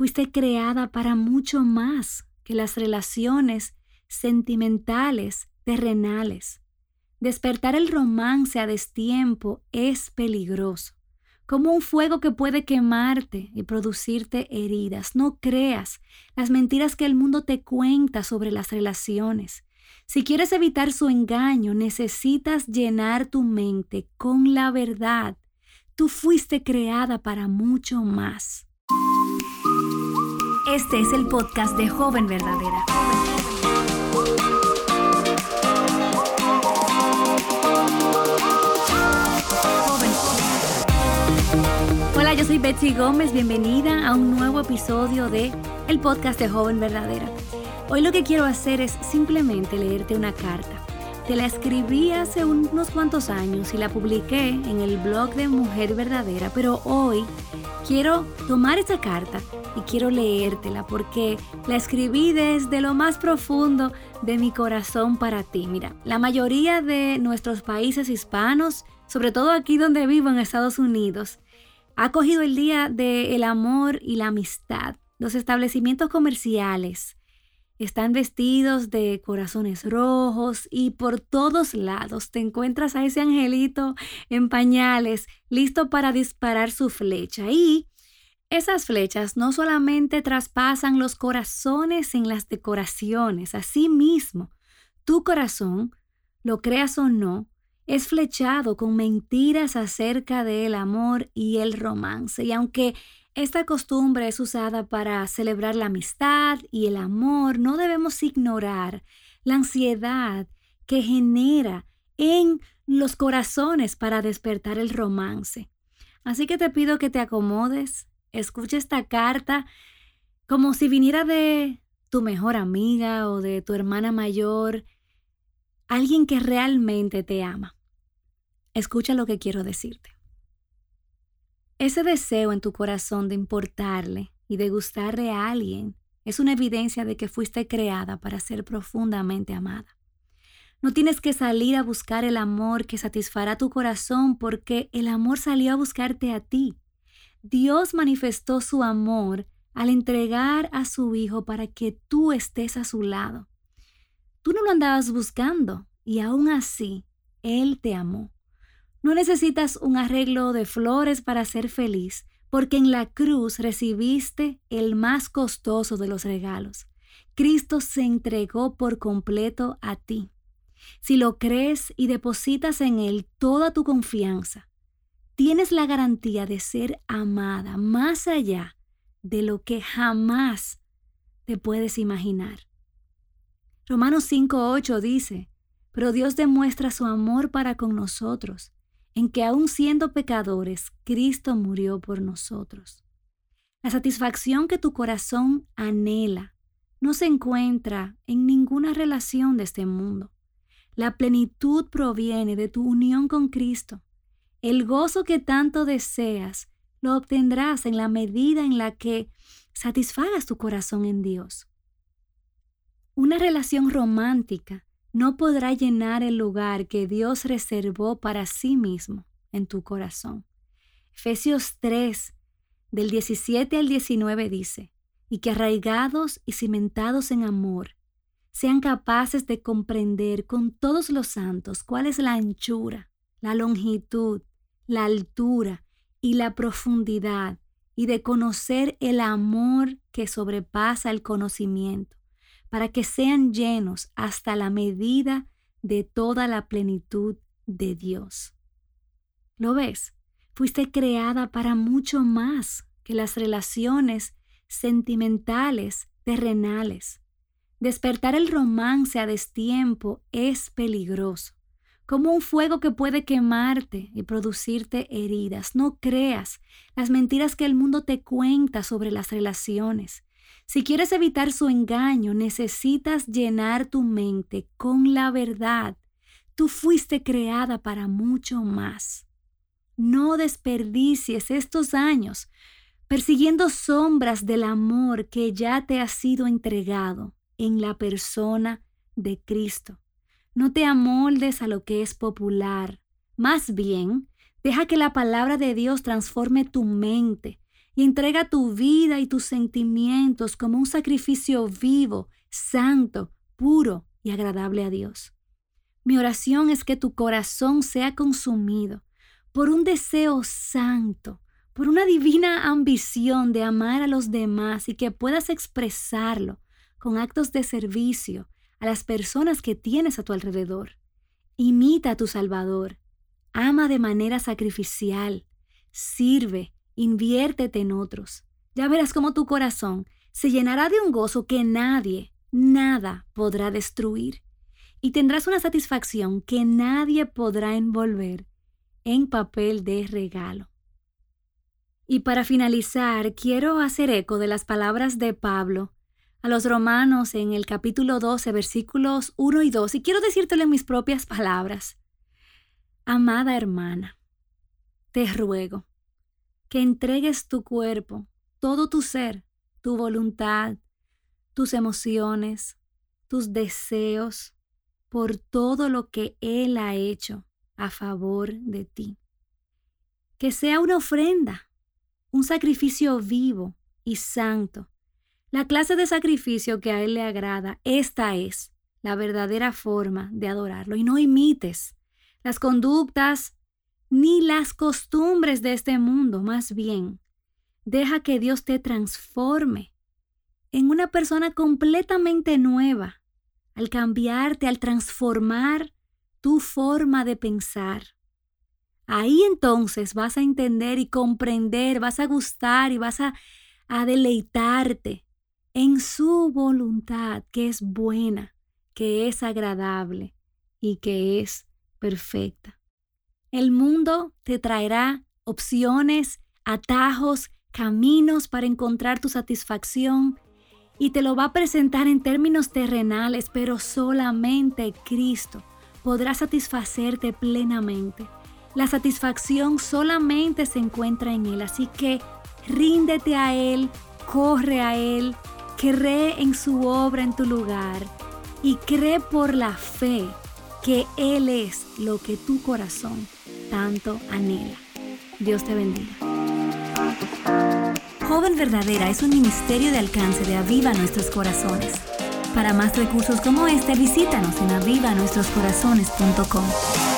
fuiste creada para mucho más que las relaciones sentimentales terrenales. Despertar el romance a destiempo es peligroso, como un fuego que puede quemarte y producirte heridas. No creas las mentiras que el mundo te cuenta sobre las relaciones. Si quieres evitar su engaño, necesitas llenar tu mente con la verdad. Tú fuiste creada para mucho más. Este es el podcast de Joven Verdadera. Hola, yo soy Betsy Gómez, bienvenida a un nuevo episodio de el podcast de Joven Verdadera. Hoy lo que quiero hacer es simplemente leerte una carta. Te la escribí hace unos cuantos años y la publiqué en el blog de Mujer Verdadera, pero hoy quiero tomar esa carta y quiero leértela porque la escribí desde lo más profundo de mi corazón para ti. Mira, la mayoría de nuestros países hispanos, sobre todo aquí donde vivo en Estados Unidos, ha cogido el día del amor y la amistad. Los establecimientos comerciales están vestidos de corazones rojos y por todos lados te encuentras a ese angelito en pañales, listo para disparar su flecha. Y esas flechas no solamente traspasan los corazones en las decoraciones, mismo, tu corazón, lo creas o no, es flechado con mentiras acerca del amor y el romance. Y aunque esta costumbre es usada para celebrar la amistad y el amor, no debemos ignorar la ansiedad que genera en los corazones para despertar el romance. Así que te pido que te acomodes, escucha esta carta como si viniera de tu mejor amiga o de tu hermana mayor, alguien que realmente te ama. Escucha lo que quiero decirte. Ese deseo en tu corazón de importarle y de gustarle a alguien es una evidencia de que fuiste creada para ser profundamente amada. No tienes que salir a buscar el amor que satisfará tu corazón porque el amor salió a buscarte a ti. Dios manifestó su amor al entregar a su Hijo para que tú estés a su lado. Tú no lo andabas buscando y aún así Él te amó. No necesitas un arreglo de flores para ser feliz, porque en la cruz recibiste el más costoso de los regalos. Cristo se entregó por completo a ti. Si lo crees y depositas en Él toda tu confianza, tienes la garantía de ser amada más allá de lo que jamás te puedes imaginar. Romanos 5.8 dice, pero Dios demuestra su amor para con nosotros, en que aun siendo pecadores, Cristo murió por nosotros. La satisfacción que tu corazón anhela no se encuentra en ninguna relación de este mundo. La plenitud proviene de tu unión con Cristo. El gozo que tanto deseas lo obtendrás en la medida en la que satisfagas tu corazón en Dios. Una relación romántica no podrá llenar el lugar que Dios reservó para sí mismo en tu corazón. Efesios 3, del 17 al 19 dice, y que arraigados y cimentados en amor, sean capaces de comprender con todos los santos cuál es la anchura, la longitud, la altura y la profundidad, y de conocer el amor que sobrepasa el conocimiento, para que sean llenos hasta la medida de toda la plenitud de Dios. ¿Lo ves? Fuiste creada para mucho más que las relaciones sentimentales terrenales. Despertar el romance a destiempo es peligroso como un fuego que puede quemarte y producirte heridas. No creas las mentiras que el mundo te cuenta sobre las relaciones. Si quieres evitar su engaño, necesitas llenar tu mente con la verdad. Tú fuiste creada para mucho más. No desperdicies estos años persiguiendo sombras del amor que ya te ha sido entregado en la persona de Cristo. No te amoldes a lo que es popular. Más bien, deja que la palabra de Dios transforme tu mente. Y entrega tu vida y tus sentimientos como un sacrificio vivo, santo, puro y agradable a Dios. Mi oración es que tu corazón sea consumido por un deseo santo, por una divina ambición de amar a los demás y que puedas expresarlo con actos de servicio a las personas que tienes a tu alrededor. Imita a tu Salvador, ama de manera sacrificial, sirve, inviértete en otros. Ya verás cómo tu corazón se llenará de un gozo que nadie, nada podrá destruir. Y tendrás una satisfacción que nadie podrá envolver en papel de regalo. Y para finalizar, quiero hacer eco de las palabras de Pablo a los romanos en el capítulo 12, versículos 1 y 2, y quiero decírtelo en mis propias palabras. Amada hermana, te ruego que entregues tu cuerpo, todo tu ser, tu voluntad, tus emociones, tus deseos, por todo lo que Él ha hecho a favor de ti. Que sea una ofrenda, un sacrificio vivo y santo. La clase de sacrificio que a Él le agrada, esta es la verdadera forma de adorarlo. Y no imites las conductas ni las costumbres de este mundo, más bien, deja que Dios te transforme en una persona completamente nueva, al cambiarte, al transformar tu forma de pensar. Ahí entonces vas a entender y comprender, vas a gustar y vas a, deleitarte en su voluntad que es buena, que es agradable y que es perfecta. El mundo te traerá opciones, atajos, caminos para encontrar tu satisfacción y te lo va a presentar en términos terrenales, pero solamente Cristo podrá satisfacerte plenamente. La satisfacción solamente se encuentra en Él, así que ríndete a Él, corre a Él, cree en su obra en tu lugar y cree por la fe que Él es lo que tu corazón tanto anhela. Dios te bendiga. Joven Verdadera es un ministerio de alcance de Aviva Nuestros Corazones. Para más recursos como este, visítanos en avivanuestroscorazones.com.